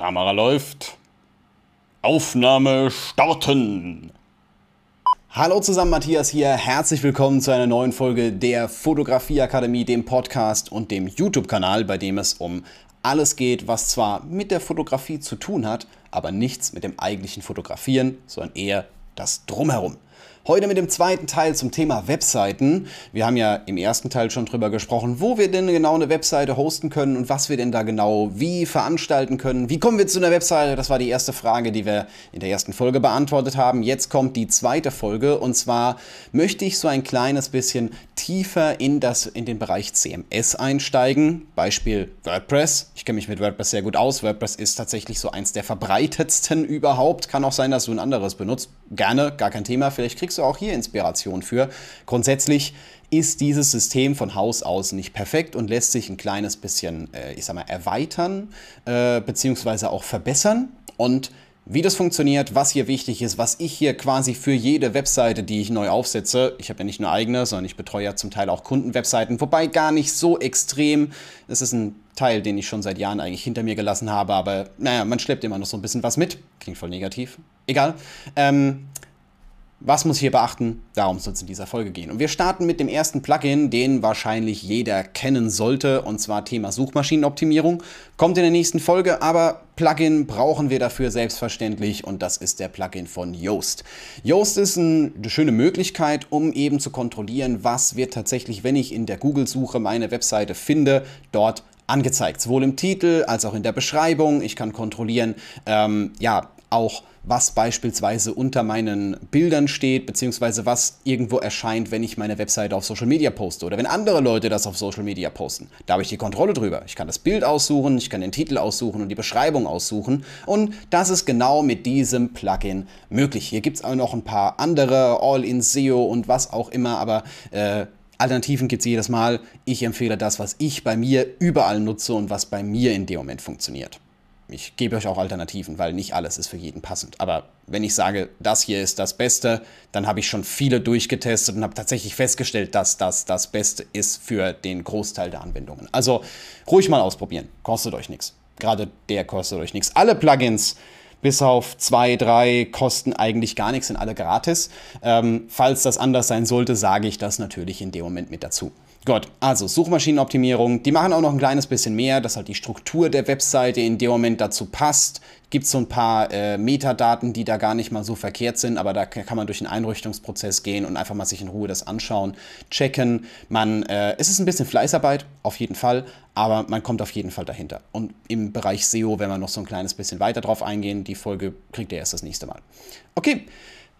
Kamera läuft. Aufnahme starten. Hallo zusammen, Matthias hier. Herzlich willkommen zu einer neuen Folge der Fotografieakademie, dem Podcast und dem YouTube-Kanal, bei dem es um alles geht, was zwar mit der Fotografie zu tun hat, aber nichts mit dem eigentlichen Fotografieren, sondern eher das Drumherum. Heute mit dem zweiten Teil zum Thema Webseiten. Wir haben ja im ersten Teil schon drüber gesprochen, wo wir denn genau eine Webseite hosten können und was wir denn da genau wie veranstalten können. Wie kommen wir zu einer Webseite? Das war die erste Frage, die wir in der ersten Folge beantwortet haben. Jetzt kommt die zweite Folge und zwar möchte ich so ein kleines bisschen tiefer in, das, in den Bereich CMS einsteigen. Beispiel WordPress. Ich kenne mich mit WordPress sehr gut aus. WordPress ist tatsächlich so eins der verbreitetsten überhaupt. Kann auch sein, dass du ein anderes benutzt. Gerne, gar kein Thema. Vielleicht kriegst du auch hier Inspiration für. Grundsätzlich ist dieses System von Haus aus nicht perfekt und lässt sich ein kleines bisschen, äh, ich sag mal, erweitern äh, beziehungsweise auch verbessern. Und wie das funktioniert, was hier wichtig ist, was ich hier quasi für jede Webseite, die ich neu aufsetze, ich habe ja nicht nur eigene, sondern ich betreue ja zum Teil auch Kundenwebseiten, wobei gar nicht so extrem. Es ist ein Teil, den ich schon seit Jahren eigentlich hinter mir gelassen habe, aber naja, man schleppt immer noch so ein bisschen was mit. Klingt voll negativ. Egal. Ähm, was muss ich hier beachten? Darum soll es in dieser Folge gehen. Und wir starten mit dem ersten Plugin, den wahrscheinlich jeder kennen sollte, und zwar Thema Suchmaschinenoptimierung. Kommt in der nächsten Folge, aber Plugin brauchen wir dafür selbstverständlich und das ist der Plugin von Yoast. Yoast ist eine schöne Möglichkeit, um eben zu kontrollieren, was wird tatsächlich, wenn ich in der Google-Suche meine Webseite finde, dort angezeigt. Sowohl im Titel als auch in der Beschreibung. Ich kann kontrollieren, ähm, ja, auch was beispielsweise unter meinen Bildern steht, beziehungsweise was irgendwo erscheint, wenn ich meine Webseite auf Social Media poste oder wenn andere Leute das auf Social Media posten. Da habe ich die Kontrolle drüber. Ich kann das Bild aussuchen, ich kann den Titel aussuchen und die Beschreibung aussuchen. Und das ist genau mit diesem Plugin möglich. Hier gibt es auch noch ein paar andere, All-in SEO und was auch immer, aber äh, Alternativen gibt es jedes Mal. Ich empfehle das, was ich bei mir überall nutze und was bei mir in dem Moment funktioniert ich gebe euch auch Alternativen, weil nicht alles ist für jeden passend. Aber wenn ich sage, das hier ist das Beste, dann habe ich schon viele durchgetestet und habe tatsächlich festgestellt, dass das das Beste ist für den Großteil der Anwendungen. Also ruhig mal ausprobieren, kostet euch nichts. Gerade der kostet euch nichts. Alle Plugins, bis auf zwei, drei, kosten eigentlich gar nichts, sind alle gratis. Ähm, falls das anders sein sollte, sage ich das natürlich in dem Moment mit dazu. Gut, also Suchmaschinenoptimierung, die machen auch noch ein kleines bisschen mehr, dass halt die Struktur der Webseite in dem Moment dazu passt. Gibt so ein paar äh, Metadaten, die da gar nicht mal so verkehrt sind, aber da kann man durch den Einrichtungsprozess gehen und einfach mal sich in Ruhe das anschauen, checken. Man, äh, es ist ein bisschen Fleißarbeit, auf jeden Fall, aber man kommt auf jeden Fall dahinter. Und im Bereich SEO, wenn wir noch so ein kleines bisschen weiter drauf eingehen, die Folge kriegt ihr erst das nächste Mal. Okay.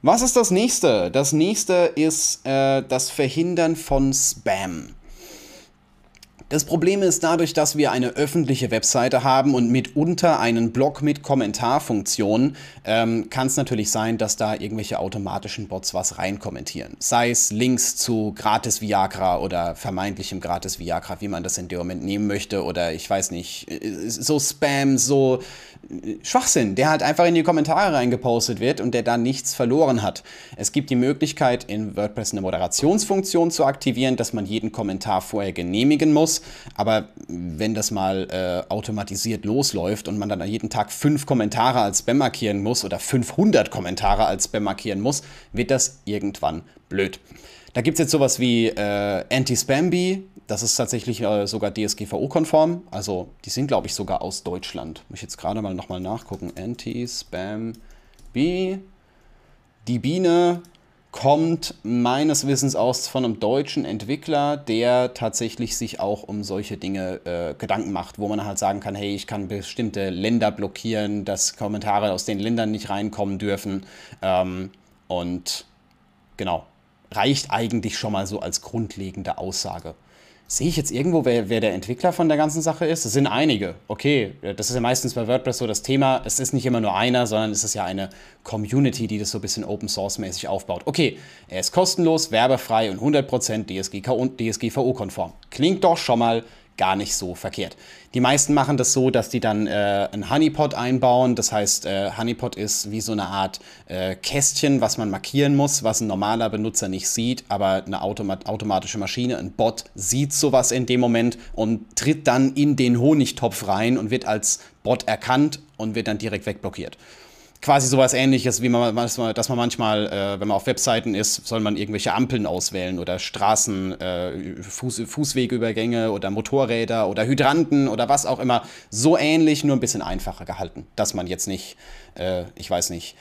Was ist das nächste? Das nächste ist äh, das Verhindern von Spam. Das Problem ist dadurch, dass wir eine öffentliche Webseite haben und mitunter einen Blog mit Kommentarfunktion, ähm, kann es natürlich sein, dass da irgendwelche automatischen Bots was reinkommentieren. Sei es Links zu gratis Viagra oder vermeintlichem gratis Viagra, wie man das in dem Moment nehmen möchte, oder ich weiß nicht, äh, so Spam, so Schwachsinn, der halt einfach in die Kommentare reingepostet wird und der da nichts verloren hat. Es gibt die Möglichkeit, in WordPress eine Moderationsfunktion zu aktivieren, dass man jeden Kommentar vorher genehmigen muss aber wenn das mal äh, automatisiert losläuft und man dann jeden Tag fünf Kommentare als Spam markieren muss oder 500 Kommentare als Spam markieren muss, wird das irgendwann blöd. Da gibt es jetzt sowas wie äh, Anti-Spam-Bee. Das ist tatsächlich äh, sogar DSGVO-konform. Also die sind, glaube ich, sogar aus Deutschland. Muss ich jetzt gerade mal nochmal nachgucken. Anti-Spam-Bee. Die Biene kommt meines Wissens aus von einem deutschen Entwickler, der tatsächlich sich auch um solche Dinge äh, Gedanken macht, wo man halt sagen kann, hey, ich kann bestimmte Länder blockieren, dass Kommentare aus den Ländern nicht reinkommen dürfen. Ähm, und genau, reicht eigentlich schon mal so als grundlegende Aussage. Sehe ich jetzt irgendwo, wer, wer der Entwickler von der ganzen Sache ist? Es sind einige. Okay, das ist ja meistens bei WordPress so das Thema. Es ist nicht immer nur einer, sondern es ist ja eine Community, die das so ein bisschen Open Source mäßig aufbaut. Okay, er ist kostenlos, werbefrei und 100% DSGVO-konform. Klingt doch schon mal gar nicht so verkehrt. Die meisten machen das so, dass die dann äh, einen Honeypot einbauen. Das heißt, äh, Honeypot ist wie so eine Art äh, Kästchen, was man markieren muss, was ein normaler Benutzer nicht sieht, aber eine Automat automatische Maschine, ein Bot, sieht sowas in dem Moment und tritt dann in den Honigtopf rein und wird als Bot erkannt und wird dann direkt wegblockiert quasi sowas ähnliches, wie man, dass man manchmal, äh, wenn man auf Webseiten ist, soll man irgendwelche Ampeln auswählen oder Straßen, äh, Fuß, Fußwegübergänge oder Motorräder oder Hydranten oder was auch immer. So ähnlich, nur ein bisschen einfacher gehalten, dass man jetzt nicht, äh, ich weiß nicht,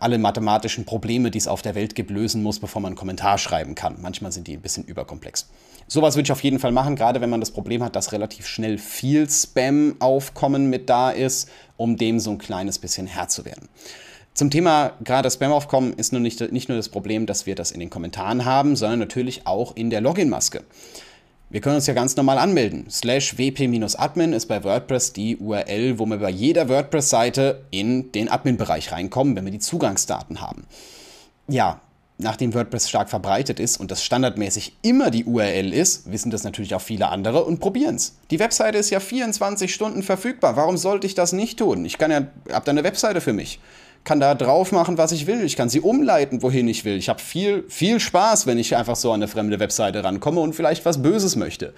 alle mathematischen Probleme, die es auf der Welt gibt, lösen muss, bevor man einen Kommentar schreiben kann. Manchmal sind die ein bisschen überkomplex. Sowas würde ich auf jeden Fall machen, gerade wenn man das Problem hat, dass relativ schnell viel Spam-Aufkommen mit da ist, um dem so ein kleines bisschen Herr zu werden. Zum Thema gerade Spam-Aufkommen ist nur nicht, nicht nur das Problem, dass wir das in den Kommentaren haben, sondern natürlich auch in der Login-Maske. Wir können uns ja ganz normal anmelden. Slash wp-admin ist bei WordPress die URL, wo wir bei jeder WordPress-Seite in den Admin-Bereich reinkommen, wenn wir die Zugangsdaten haben. Ja, nachdem WordPress stark verbreitet ist und das standardmäßig immer die URL ist, wissen das natürlich auch viele andere und probieren es. Die Webseite ist ja 24 Stunden verfügbar. Warum sollte ich das nicht tun? Ich kann ja, hab da eine Webseite für mich. Kann da drauf machen, was ich will. Ich kann sie umleiten, wohin ich will. Ich habe viel, viel Spaß, wenn ich einfach so an eine fremde Webseite rankomme und vielleicht was Böses möchte.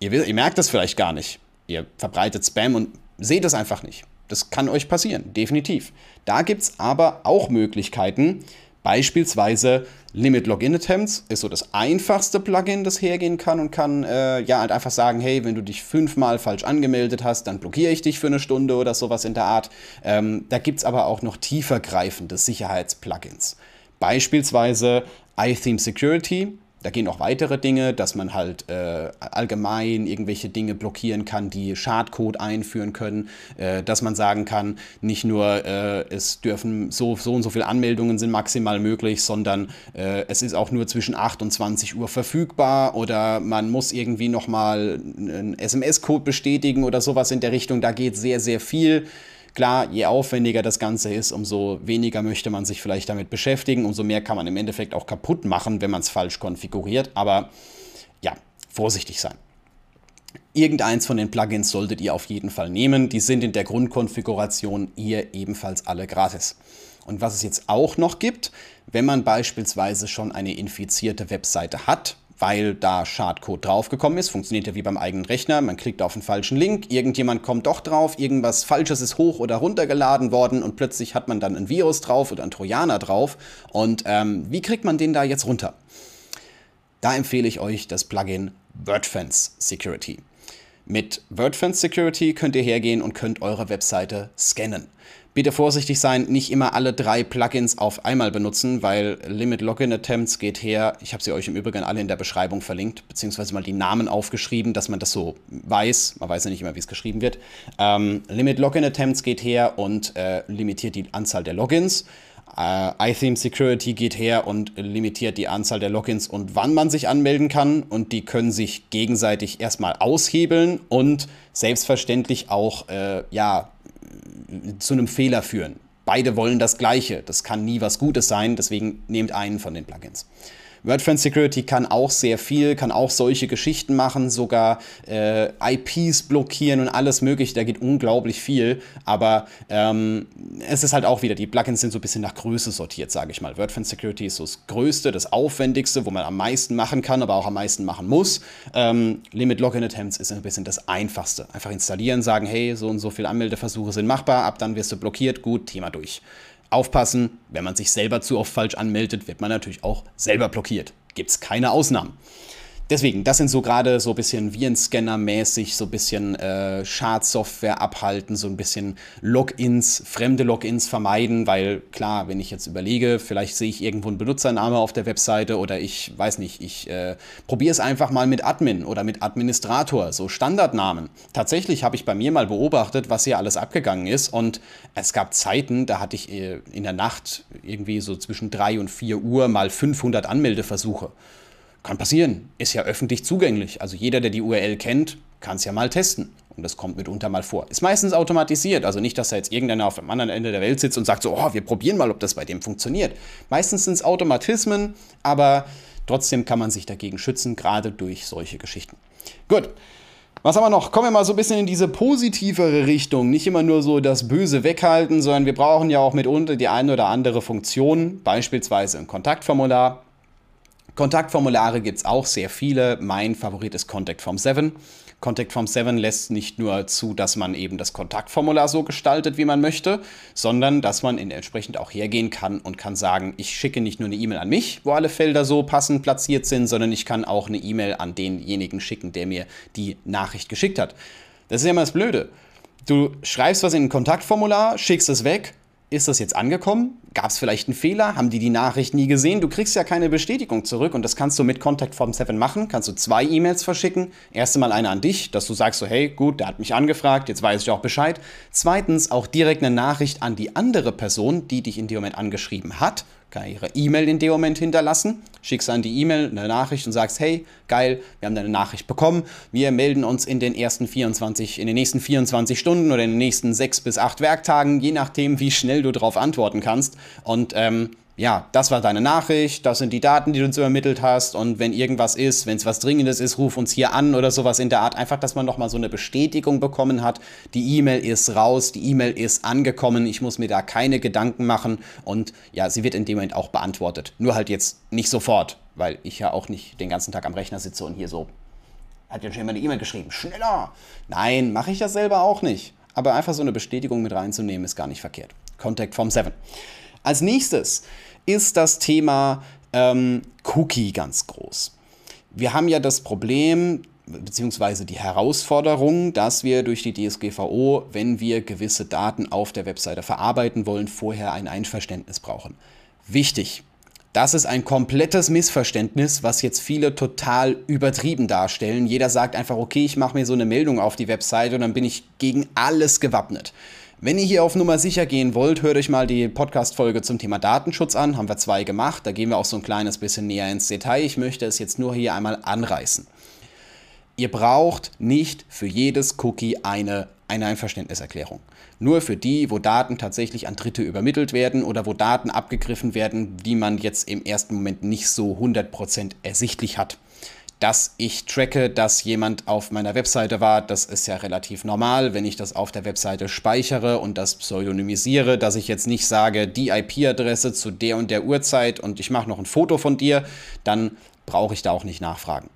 Ihr, ihr merkt das vielleicht gar nicht. Ihr verbreitet Spam und seht es einfach nicht. Das kann euch passieren, definitiv. Da gibt es aber auch Möglichkeiten, Beispielsweise Limit Login Attempts ist so das einfachste Plugin, das hergehen kann und kann äh, ja halt einfach sagen, hey, wenn du dich fünfmal falsch angemeldet hast, dann blockiere ich dich für eine Stunde oder sowas in der Art. Ähm, da gibt es aber auch noch tiefergreifende Sicherheitsplugins. Beispielsweise iTheme Security da gehen auch weitere Dinge, dass man halt äh, allgemein irgendwelche Dinge blockieren kann, die Schadcode einführen können, äh, dass man sagen kann, nicht nur äh, es dürfen so, so und so viele Anmeldungen sind maximal möglich, sondern äh, es ist auch nur zwischen 8 und 20 Uhr verfügbar oder man muss irgendwie nochmal einen SMS-Code bestätigen oder sowas in der Richtung. Da geht sehr, sehr viel. Klar, je aufwendiger das Ganze ist, umso weniger möchte man sich vielleicht damit beschäftigen, umso mehr kann man im Endeffekt auch kaputt machen, wenn man es falsch konfiguriert. Aber ja, vorsichtig sein. Irgendeins von den Plugins solltet ihr auf jeden Fall nehmen. Die sind in der Grundkonfiguration hier ebenfalls alle gratis. Und was es jetzt auch noch gibt, wenn man beispielsweise schon eine infizierte Webseite hat, weil da Schadcode draufgekommen ist. Funktioniert ja wie beim eigenen Rechner. Man klickt auf einen falschen Link, irgendjemand kommt doch drauf, irgendwas Falsches ist hoch oder runtergeladen worden und plötzlich hat man dann ein Virus drauf oder ein Trojaner drauf. Und ähm, wie kriegt man den da jetzt runter? Da empfehle ich euch das Plugin WordFence Security. Mit WordFence Security könnt ihr hergehen und könnt eure Webseite scannen. Bitte vorsichtig sein, nicht immer alle drei Plugins auf einmal benutzen, weil Limit Login Attempts geht her. Ich habe sie euch im Übrigen alle in der Beschreibung verlinkt, beziehungsweise mal die Namen aufgeschrieben, dass man das so weiß. Man weiß ja nicht immer, wie es geschrieben wird. Ähm, Limit Login Attempts geht her und äh, limitiert die Anzahl der Logins. Uh, iTheme Security geht her und limitiert die Anzahl der Logins und wann man sich anmelden kann. Und die können sich gegenseitig erstmal aushebeln und selbstverständlich auch äh, ja, zu einem Fehler führen. Beide wollen das Gleiche. Das kann nie was Gutes sein, deswegen nehmt einen von den Plugins. WordFence Security kann auch sehr viel, kann auch solche Geschichten machen, sogar äh, IPs blockieren und alles mögliche. Da geht unglaublich viel. Aber ähm, es ist halt auch wieder, die Plugins sind so ein bisschen nach Größe sortiert, sage ich mal. WordFence Security ist so das Größte, das Aufwendigste, wo man am meisten machen kann, aber auch am meisten machen muss. Ähm, Limit Login Attempts ist ein bisschen das Einfachste. Einfach installieren, sagen, hey, so und so viele Anmeldeversuche sind machbar, ab dann wirst du blockiert, gut, Thema durch. Aufpassen, wenn man sich selber zu oft falsch anmeldet, wird man natürlich auch selber blockiert. Gibt es keine Ausnahmen. Deswegen, das sind so gerade so ein bisschen Virenscanner-mäßig, so ein bisschen äh, Schadsoftware abhalten, so ein bisschen Logins, fremde Logins vermeiden, weil klar, wenn ich jetzt überlege, vielleicht sehe ich irgendwo einen Benutzername auf der Webseite oder ich weiß nicht, ich äh, probiere es einfach mal mit Admin oder mit Administrator, so Standardnamen. Tatsächlich habe ich bei mir mal beobachtet, was hier alles abgegangen ist und es gab Zeiten, da hatte ich äh, in der Nacht irgendwie so zwischen 3 und 4 Uhr mal 500 Anmeldeversuche. Kann passieren, ist ja öffentlich zugänglich. Also jeder, der die URL kennt, kann es ja mal testen. Und das kommt mitunter mal vor. Ist meistens automatisiert, also nicht, dass da jetzt irgendeiner auf dem anderen Ende der Welt sitzt und sagt so, oh, wir probieren mal, ob das bei dem funktioniert. Meistens sind es Automatismen, aber trotzdem kann man sich dagegen schützen, gerade durch solche Geschichten. Gut. Was haben wir noch? Kommen wir mal so ein bisschen in diese positivere Richtung. Nicht immer nur so das Böse weghalten, sondern wir brauchen ja auch mitunter die eine oder andere Funktion, beispielsweise ein Kontaktformular. Kontaktformulare gibt es auch sehr viele. Mein Favorit ist Contact Form 7. Contact Form 7 lässt nicht nur zu, dass man eben das Kontaktformular so gestaltet, wie man möchte, sondern dass man entsprechend auch hergehen kann und kann sagen, ich schicke nicht nur eine E-Mail an mich, wo alle Felder so passend platziert sind, sondern ich kann auch eine E-Mail an denjenigen schicken, der mir die Nachricht geschickt hat. Das ist ja immer das Blöde. Du schreibst was in ein Kontaktformular, schickst es weg ist das jetzt angekommen? Gab es vielleicht einen Fehler? Haben die die Nachricht nie gesehen? Du kriegst ja keine Bestätigung zurück und das kannst du mit Contact Form 7 machen. Kannst du zwei E-Mails verschicken. Erste Mal eine an dich, dass du sagst so, hey, gut, der hat mich angefragt, jetzt weiß ich auch Bescheid. Zweitens auch direkt eine Nachricht an die andere Person, die dich in dem Moment angeschrieben hat kann ihre E-Mail in dem Moment hinterlassen, schickst an die E-Mail eine Nachricht und sagst, hey, geil, wir haben deine Nachricht bekommen, wir melden uns in den ersten 24, in den nächsten 24 Stunden oder in den nächsten 6 bis 8 Werktagen, je nachdem, wie schnell du darauf antworten kannst. Und ähm, ja, das war deine Nachricht, das sind die Daten, die du uns übermittelt hast und wenn irgendwas ist, wenn es was Dringendes ist, ruf uns hier an oder sowas in der Art. Einfach, dass man nochmal so eine Bestätigung bekommen hat, die E-Mail ist raus, die E-Mail ist angekommen, ich muss mir da keine Gedanken machen und ja, sie wird in dem Moment auch beantwortet. Nur halt jetzt nicht sofort, weil ich ja auch nicht den ganzen Tag am Rechner sitze und hier so, hat ja schon jemand eine E-Mail geschrieben, schneller. Nein, mache ich das selber auch nicht. Aber einfach so eine Bestätigung mit reinzunehmen, ist gar nicht verkehrt. Contact Form 7. Als nächstes ist das Thema ähm, Cookie ganz groß. Wir haben ja das Problem, beziehungsweise die Herausforderung, dass wir durch die DSGVO, wenn wir gewisse Daten auf der Webseite verarbeiten wollen, vorher ein Einverständnis brauchen. Wichtig. Das ist ein komplettes Missverständnis, was jetzt viele total übertrieben darstellen. Jeder sagt einfach, okay, ich mache mir so eine Meldung auf die Webseite und dann bin ich gegen alles gewappnet. Wenn ihr hier auf Nummer sicher gehen wollt, hört euch mal die Podcast-Folge zum Thema Datenschutz an. Haben wir zwei gemacht. Da gehen wir auch so ein kleines bisschen näher ins Detail. Ich möchte es jetzt nur hier einmal anreißen. Ihr braucht nicht für jedes Cookie eine, eine Einverständniserklärung. Nur für die, wo Daten tatsächlich an Dritte übermittelt werden oder wo Daten abgegriffen werden, die man jetzt im ersten Moment nicht so 100% ersichtlich hat dass ich tracke, dass jemand auf meiner Webseite war. Das ist ja relativ normal, wenn ich das auf der Webseite speichere und das pseudonymisiere, dass ich jetzt nicht sage, die IP-Adresse zu der und der Uhrzeit und ich mache noch ein Foto von dir, dann brauche ich da auch nicht nachfragen.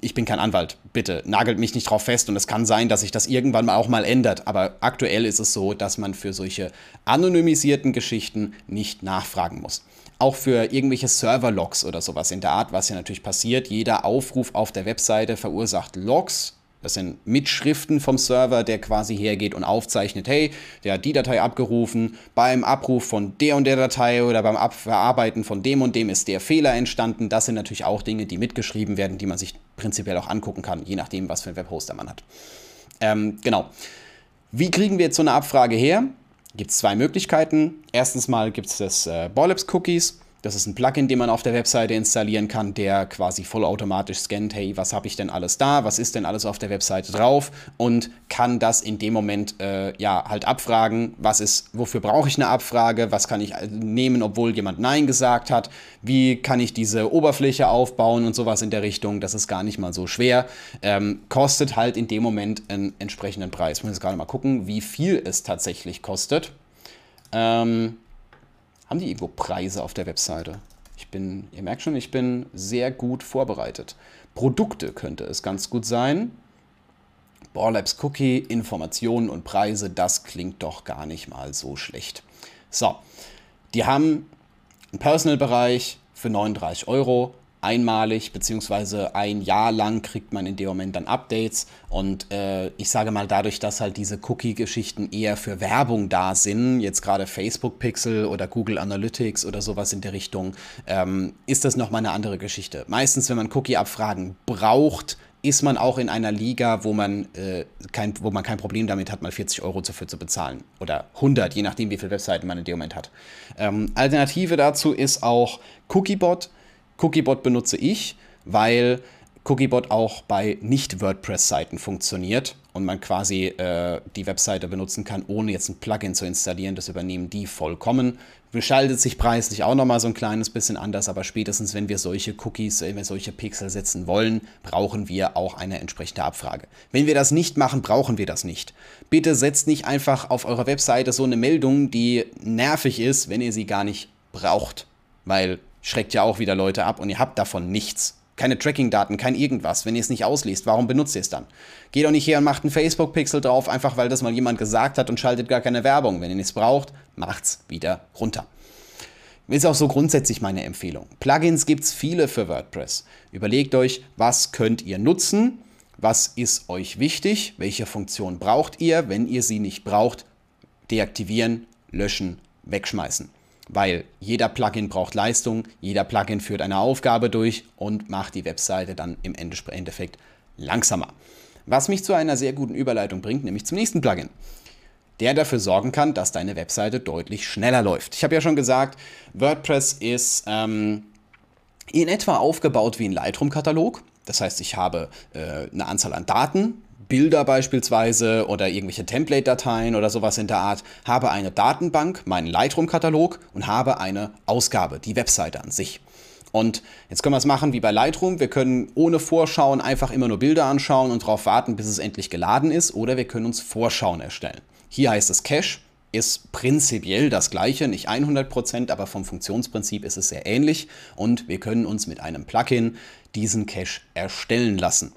Ich bin kein Anwalt, bitte nagelt mich nicht drauf fest und es kann sein, dass sich das irgendwann auch mal ändert, aber aktuell ist es so, dass man für solche anonymisierten Geschichten nicht nachfragen muss auch für irgendwelche Server-Logs oder sowas in der Art, was ja natürlich passiert. Jeder Aufruf auf der Webseite verursacht Logs. Das sind Mitschriften vom Server, der quasi hergeht und aufzeichnet, hey, der hat die Datei abgerufen, beim Abruf von der und der Datei oder beim Verarbeiten von dem und dem ist der Fehler entstanden. Das sind natürlich auch Dinge, die mitgeschrieben werden, die man sich prinzipiell auch angucken kann, je nachdem, was für ein Webhoster man hat. Ähm, genau. Wie kriegen wir jetzt so eine Abfrage her? gibt es zwei Möglichkeiten. Erstens mal gibt es das äh, Borlabs Cookies. Das ist ein Plugin, den man auf der Webseite installieren kann, der quasi vollautomatisch scannt, hey, was habe ich denn alles da, was ist denn alles auf der Webseite drauf und kann das in dem Moment äh, ja halt abfragen, was ist, wofür brauche ich eine Abfrage, was kann ich äh, nehmen, obwohl jemand Nein gesagt hat, wie kann ich diese Oberfläche aufbauen und sowas in der Richtung. Das ist gar nicht mal so schwer. Ähm, kostet halt in dem Moment einen entsprechenden Preis. Ich muss jetzt gerade mal gucken, wie viel es tatsächlich kostet. Ähm, haben die irgendwo Preise auf der Webseite? Ich bin, ihr merkt schon, ich bin sehr gut vorbereitet. Produkte könnte es ganz gut sein. Borlabs Cookie, Informationen und Preise, das klingt doch gar nicht mal so schlecht. So, die haben einen Personal-Bereich für 39 Euro, einmalig, beziehungsweise ein Jahr lang kriegt man in dem Moment dann Updates. Und äh, ich sage mal, dadurch, dass halt diese Cookie-Geschichten eher für Werbung da sind, jetzt gerade Facebook Pixel oder Google Analytics oder sowas in der Richtung, ähm, ist das nochmal eine andere Geschichte. Meistens, wenn man Cookie-Abfragen braucht, ist man auch in einer Liga, wo man, äh, kein, wo man kein Problem damit hat, mal 40 Euro dafür zu bezahlen. Oder 100, je nachdem, wie viele Webseiten man in dem Moment hat. Ähm, Alternative dazu ist auch Cookiebot. Cookiebot benutze ich, weil Cookiebot auch bei Nicht-WordPress-Seiten funktioniert und man quasi äh, die Webseite benutzen kann, ohne jetzt ein Plugin zu installieren. Das übernehmen die vollkommen. Beschaltet sich preislich auch nochmal so ein kleines bisschen anders, aber spätestens, wenn wir solche Cookies, wenn wir solche Pixel setzen wollen, brauchen wir auch eine entsprechende Abfrage. Wenn wir das nicht machen, brauchen wir das nicht. Bitte setzt nicht einfach auf eurer Webseite so eine Meldung, die nervig ist, wenn ihr sie gar nicht braucht, weil schreckt ja auch wieder Leute ab und ihr habt davon nichts. Keine Tracking-Daten, kein irgendwas. Wenn ihr es nicht ausliest, warum benutzt ihr es dann? Geht doch nicht her und macht einen Facebook-Pixel drauf, einfach weil das mal jemand gesagt hat und schaltet gar keine Werbung. Wenn ihr nichts braucht, macht's wieder runter. Ist auch so grundsätzlich meine Empfehlung. Plugins gibt's viele für WordPress. Überlegt euch, was könnt ihr nutzen? Was ist euch wichtig? Welche Funktion braucht ihr? Wenn ihr sie nicht braucht, deaktivieren, löschen, wegschmeißen weil jeder Plugin braucht Leistung, jeder Plugin führt eine Aufgabe durch und macht die Webseite dann im Endeffekt langsamer. Was mich zu einer sehr guten Überleitung bringt, nämlich zum nächsten Plugin, der dafür sorgen kann, dass deine Webseite deutlich schneller läuft. Ich habe ja schon gesagt, WordPress ist ähm, in etwa aufgebaut wie ein Lightroom-Katalog. Das heißt, ich habe äh, eine Anzahl an Daten, Bilder beispielsweise oder irgendwelche Template-Dateien oder sowas in der Art, habe eine Datenbank, meinen Lightroom-Katalog und habe eine Ausgabe, die Webseite an sich. Und jetzt können wir es machen wie bei Lightroom. Wir können ohne Vorschauen einfach immer nur Bilder anschauen und darauf warten, bis es endlich geladen ist. Oder wir können uns Vorschauen erstellen. Hier heißt es Cache, ist prinzipiell das gleiche, nicht 100%, aber vom Funktionsprinzip ist es sehr ähnlich. Und wir können uns mit einem Plugin diesen Cache erstellen lassen.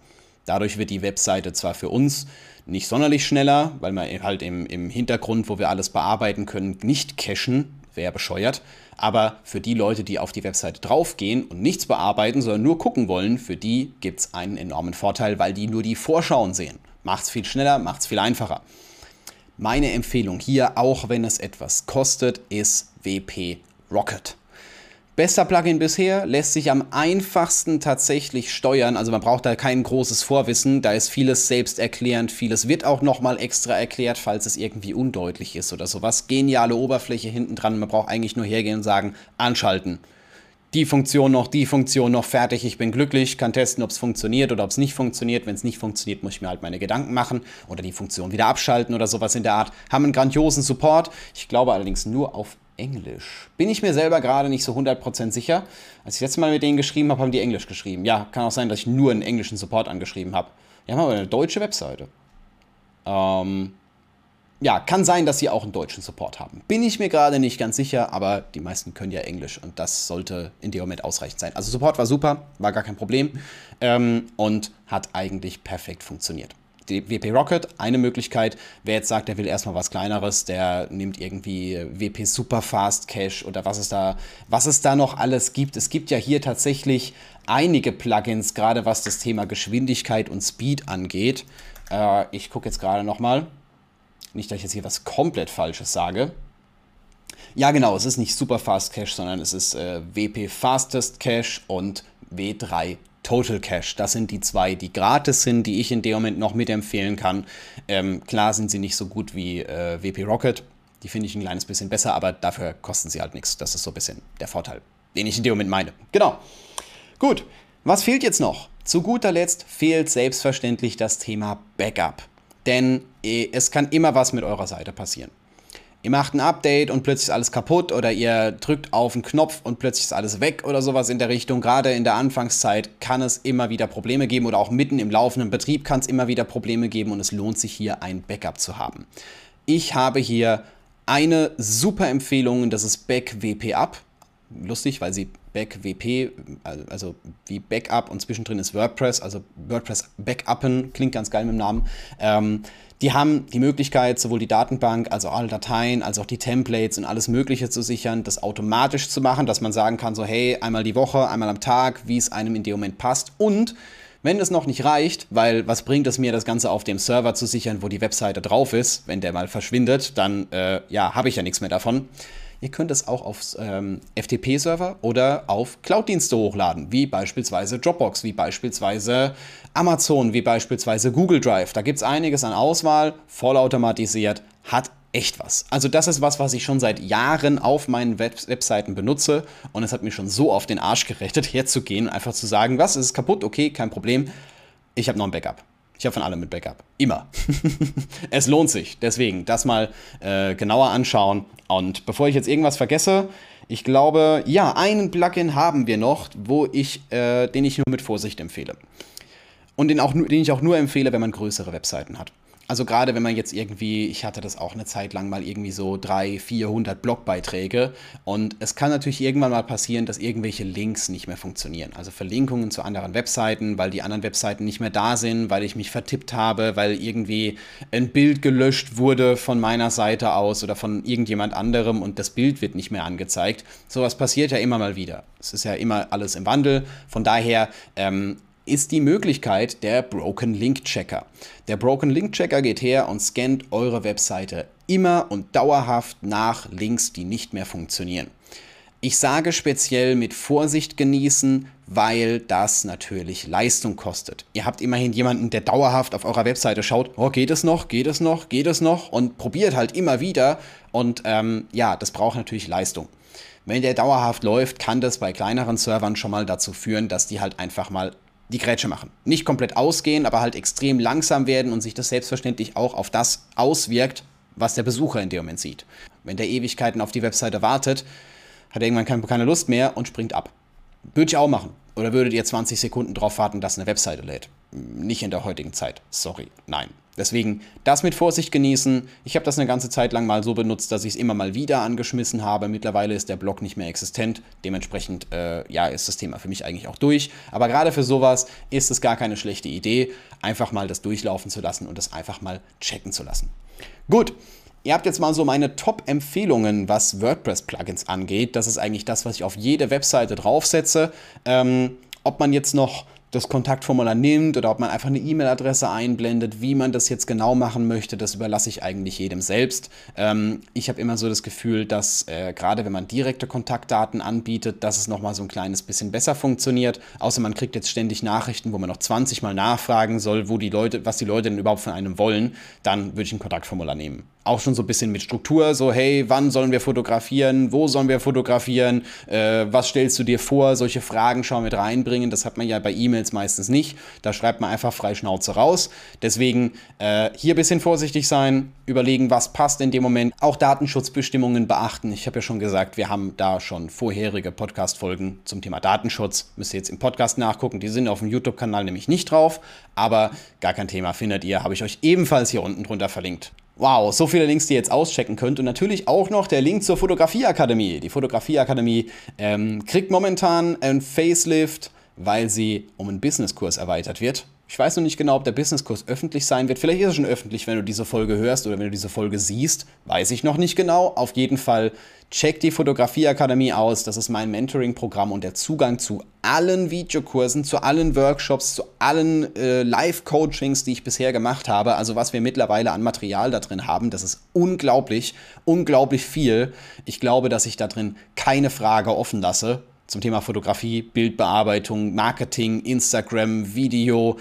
Dadurch wird die Webseite zwar für uns nicht sonderlich schneller, weil wir halt im, im Hintergrund, wo wir alles bearbeiten können, nicht cachen, wäre bescheuert. Aber für die Leute, die auf die Webseite draufgehen und nichts bearbeiten, sondern nur gucken wollen, für die gibt es einen enormen Vorteil, weil die nur die Vorschauen sehen. Macht es viel schneller, macht es viel einfacher. Meine Empfehlung hier, auch wenn es etwas kostet, ist WP Rocket. Bester Plugin bisher, lässt sich am einfachsten tatsächlich steuern. Also man braucht da kein großes Vorwissen. Da ist vieles selbsterklärend, vieles wird auch nochmal extra erklärt, falls es irgendwie undeutlich ist oder sowas. Geniale Oberfläche hinten dran. Man braucht eigentlich nur hergehen und sagen, anschalten. Die Funktion noch, die Funktion noch, fertig, ich bin glücklich, kann testen, ob es funktioniert oder ob es nicht funktioniert. Wenn es nicht funktioniert, muss ich mir halt meine Gedanken machen oder die Funktion wieder abschalten oder sowas in der Art. Haben einen grandiosen Support. Ich glaube allerdings nur auf Englisch. Bin ich mir selber gerade nicht so 100% sicher. Als ich letztes Mal mit denen geschrieben habe, haben die Englisch geschrieben. Ja, kann auch sein, dass ich nur einen englischen Support angeschrieben habe. Die haben aber eine deutsche Webseite. Ähm, ja, kann sein, dass sie auch einen deutschen Support haben. Bin ich mir gerade nicht ganz sicher, aber die meisten können ja Englisch und das sollte in dem Moment ausreichend sein. Also Support war super, war gar kein Problem ähm, und hat eigentlich perfekt funktioniert. WP Rocket, eine Möglichkeit. Wer jetzt sagt, der will erstmal was kleineres, der nimmt irgendwie WP Superfast Cache oder was es da, was es da noch alles gibt. Es gibt ja hier tatsächlich einige Plugins, gerade was das Thema Geschwindigkeit und Speed angeht. Äh, ich gucke jetzt gerade nochmal. Nicht, dass ich jetzt hier was komplett Falsches sage. Ja, genau, es ist nicht Superfast Cache, sondern es ist äh, WP Fastest Cache und W3 Total Cash. Das sind die zwei, die gratis sind, die ich in dem Moment noch mitempfehlen kann. Ähm, klar sind sie nicht so gut wie äh, WP Rocket. Die finde ich ein kleines bisschen besser, aber dafür kosten sie halt nichts. Das ist so ein bisschen der Vorteil, den ich in dem Moment meine. Genau. Gut. Was fehlt jetzt noch? Zu guter Letzt fehlt selbstverständlich das Thema Backup. Denn äh, es kann immer was mit eurer Seite passieren ihr macht ein Update und plötzlich ist alles kaputt oder ihr drückt auf einen Knopf und plötzlich ist alles weg oder sowas in der Richtung. Gerade in der Anfangszeit kann es immer wieder Probleme geben oder auch mitten im laufenden Betrieb kann es immer wieder Probleme geben und es lohnt sich hier ein Backup zu haben. Ich habe hier eine super Empfehlung, und das ist BackWP Up. Lustig, weil sie BackWP, also wie Backup und zwischendrin ist WordPress, also WordPress Backuppen, klingt ganz geil mit dem Namen. Ähm, die haben die Möglichkeit, sowohl die Datenbank, also alle Dateien, als auch die Templates und alles Mögliche zu sichern, das automatisch zu machen, dass man sagen kann, so hey, einmal die Woche, einmal am Tag, wie es einem in dem Moment passt. Und wenn es noch nicht reicht, weil was bringt es mir, das Ganze auf dem Server zu sichern, wo die Webseite drauf ist, wenn der mal verschwindet, dann äh, ja, habe ich ja nichts mehr davon. Ihr könnt es auch auf ähm, FTP-Server oder auf Cloud-Dienste hochladen, wie beispielsweise Dropbox, wie beispielsweise Amazon, wie beispielsweise Google Drive. Da gibt es einiges an Auswahl, vollautomatisiert, hat echt was. Also das ist was, was ich schon seit Jahren auf meinen Web Webseiten benutze und es hat mir schon so auf den Arsch gerechnet, herzugehen und einfach zu sagen, was, ist kaputt, okay, kein Problem, ich habe noch ein Backup. Ich habe von allem mit Backup. Immer. es lohnt sich. Deswegen das mal äh, genauer anschauen. Und bevor ich jetzt irgendwas vergesse, ich glaube, ja, einen Plugin haben wir noch, wo ich, äh, den ich nur mit Vorsicht empfehle. Und den, auch, den ich auch nur empfehle, wenn man größere Webseiten hat. Also gerade wenn man jetzt irgendwie, ich hatte das auch eine Zeit lang mal irgendwie so 300, 400 Blogbeiträge und es kann natürlich irgendwann mal passieren, dass irgendwelche Links nicht mehr funktionieren. Also Verlinkungen zu anderen Webseiten, weil die anderen Webseiten nicht mehr da sind, weil ich mich vertippt habe, weil irgendwie ein Bild gelöscht wurde von meiner Seite aus oder von irgendjemand anderem und das Bild wird nicht mehr angezeigt. Sowas passiert ja immer mal wieder. Es ist ja immer alles im Wandel. Von daher ähm, ist die Möglichkeit der Broken Link Checker. Der Broken Link Checker geht her und scannt eure Webseite immer und dauerhaft nach Links, die nicht mehr funktionieren. Ich sage speziell mit Vorsicht genießen, weil das natürlich Leistung kostet. Ihr habt immerhin jemanden, der dauerhaft auf eurer Webseite schaut, oh, geht es noch, geht es noch, geht es noch und probiert halt immer wieder und ähm, ja, das braucht natürlich Leistung. Wenn der dauerhaft läuft, kann das bei kleineren Servern schon mal dazu führen, dass die halt einfach mal die Grätsche machen. Nicht komplett ausgehen, aber halt extrem langsam werden und sich das selbstverständlich auch auf das auswirkt, was der Besucher in dem Moment sieht. Wenn der Ewigkeiten auf die Webseite wartet, hat er irgendwann keine Lust mehr und springt ab. Würde ich auch machen. Oder würdet ihr 20 Sekunden drauf warten, dass eine Webseite lädt? Nicht in der heutigen Zeit. Sorry, nein. Deswegen das mit Vorsicht genießen. Ich habe das eine ganze Zeit lang mal so benutzt, dass ich es immer mal wieder angeschmissen habe. Mittlerweile ist der Blog nicht mehr existent. Dementsprechend äh, ja, ist das Thema für mich eigentlich auch durch. Aber gerade für sowas ist es gar keine schlechte Idee, einfach mal das durchlaufen zu lassen und das einfach mal checken zu lassen. Gut. Ihr habt jetzt mal so meine Top-Empfehlungen, was WordPress-Plugins angeht. Das ist eigentlich das, was ich auf jede Webseite draufsetze. Ähm, ob man jetzt noch das Kontaktformular nimmt oder ob man einfach eine E-Mail-Adresse einblendet, wie man das jetzt genau machen möchte, das überlasse ich eigentlich jedem selbst. Ähm, ich habe immer so das Gefühl, dass äh, gerade wenn man direkte Kontaktdaten anbietet, dass es nochmal so ein kleines bisschen besser funktioniert. Außer man kriegt jetzt ständig Nachrichten, wo man noch 20 Mal nachfragen soll, wo die Leute, was die Leute denn überhaupt von einem wollen, dann würde ich ein Kontaktformular nehmen auch schon so ein bisschen mit Struktur, so hey, wann sollen wir fotografieren, wo sollen wir fotografieren, äh, was stellst du dir vor, solche Fragen schon mit reinbringen, das hat man ja bei E-Mails meistens nicht, da schreibt man einfach frei Schnauze raus, deswegen äh, hier ein bisschen vorsichtig sein, überlegen, was passt in dem Moment, auch Datenschutzbestimmungen beachten, ich habe ja schon gesagt, wir haben da schon vorherige Podcast-Folgen zum Thema Datenschutz, müsst ihr jetzt im Podcast nachgucken, die sind auf dem YouTube-Kanal nämlich nicht drauf, aber gar kein Thema. Findet ihr, habe ich euch ebenfalls hier unten drunter verlinkt. Wow, so viele Links, die ihr jetzt auschecken könnt. Und natürlich auch noch der Link zur Fotografieakademie. Die Fotografieakademie ähm, kriegt momentan ein Facelift, weil sie um einen Businesskurs erweitert wird. Ich weiß noch nicht genau, ob der Businesskurs öffentlich sein wird. Vielleicht ist er schon öffentlich, wenn du diese Folge hörst oder wenn du diese Folge siehst. Weiß ich noch nicht genau. Auf jeden Fall check die Fotografieakademie aus. Das ist mein Mentoring-Programm und der Zugang zu allen Videokursen, zu allen Workshops, zu allen äh, Live-Coachings, die ich bisher gemacht habe. Also was wir mittlerweile an Material da drin haben, das ist unglaublich, unglaublich viel. Ich glaube, dass ich da drin keine Frage offen lasse zum Thema Fotografie, Bildbearbeitung, Marketing, Instagram, Video,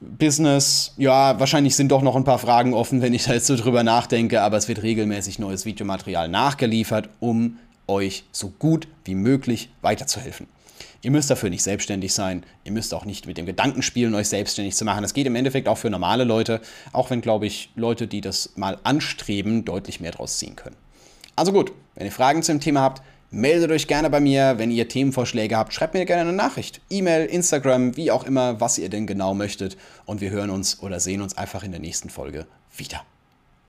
Business. Ja, wahrscheinlich sind doch noch ein paar Fragen offen, wenn ich da jetzt so drüber nachdenke, aber es wird regelmäßig neues Videomaterial nachgeliefert, um euch so gut wie möglich weiterzuhelfen. Ihr müsst dafür nicht selbstständig sein. Ihr müsst auch nicht mit dem Gedanken spielen, euch selbstständig zu machen. Das geht im Endeffekt auch für normale Leute, auch wenn, glaube ich, Leute, die das mal anstreben, deutlich mehr draus ziehen können. Also gut, wenn ihr Fragen zu dem Thema habt, Meldet euch gerne bei mir, wenn ihr Themenvorschläge habt. Schreibt mir gerne eine Nachricht. E-Mail, Instagram, wie auch immer, was ihr denn genau möchtet. Und wir hören uns oder sehen uns einfach in der nächsten Folge wieder.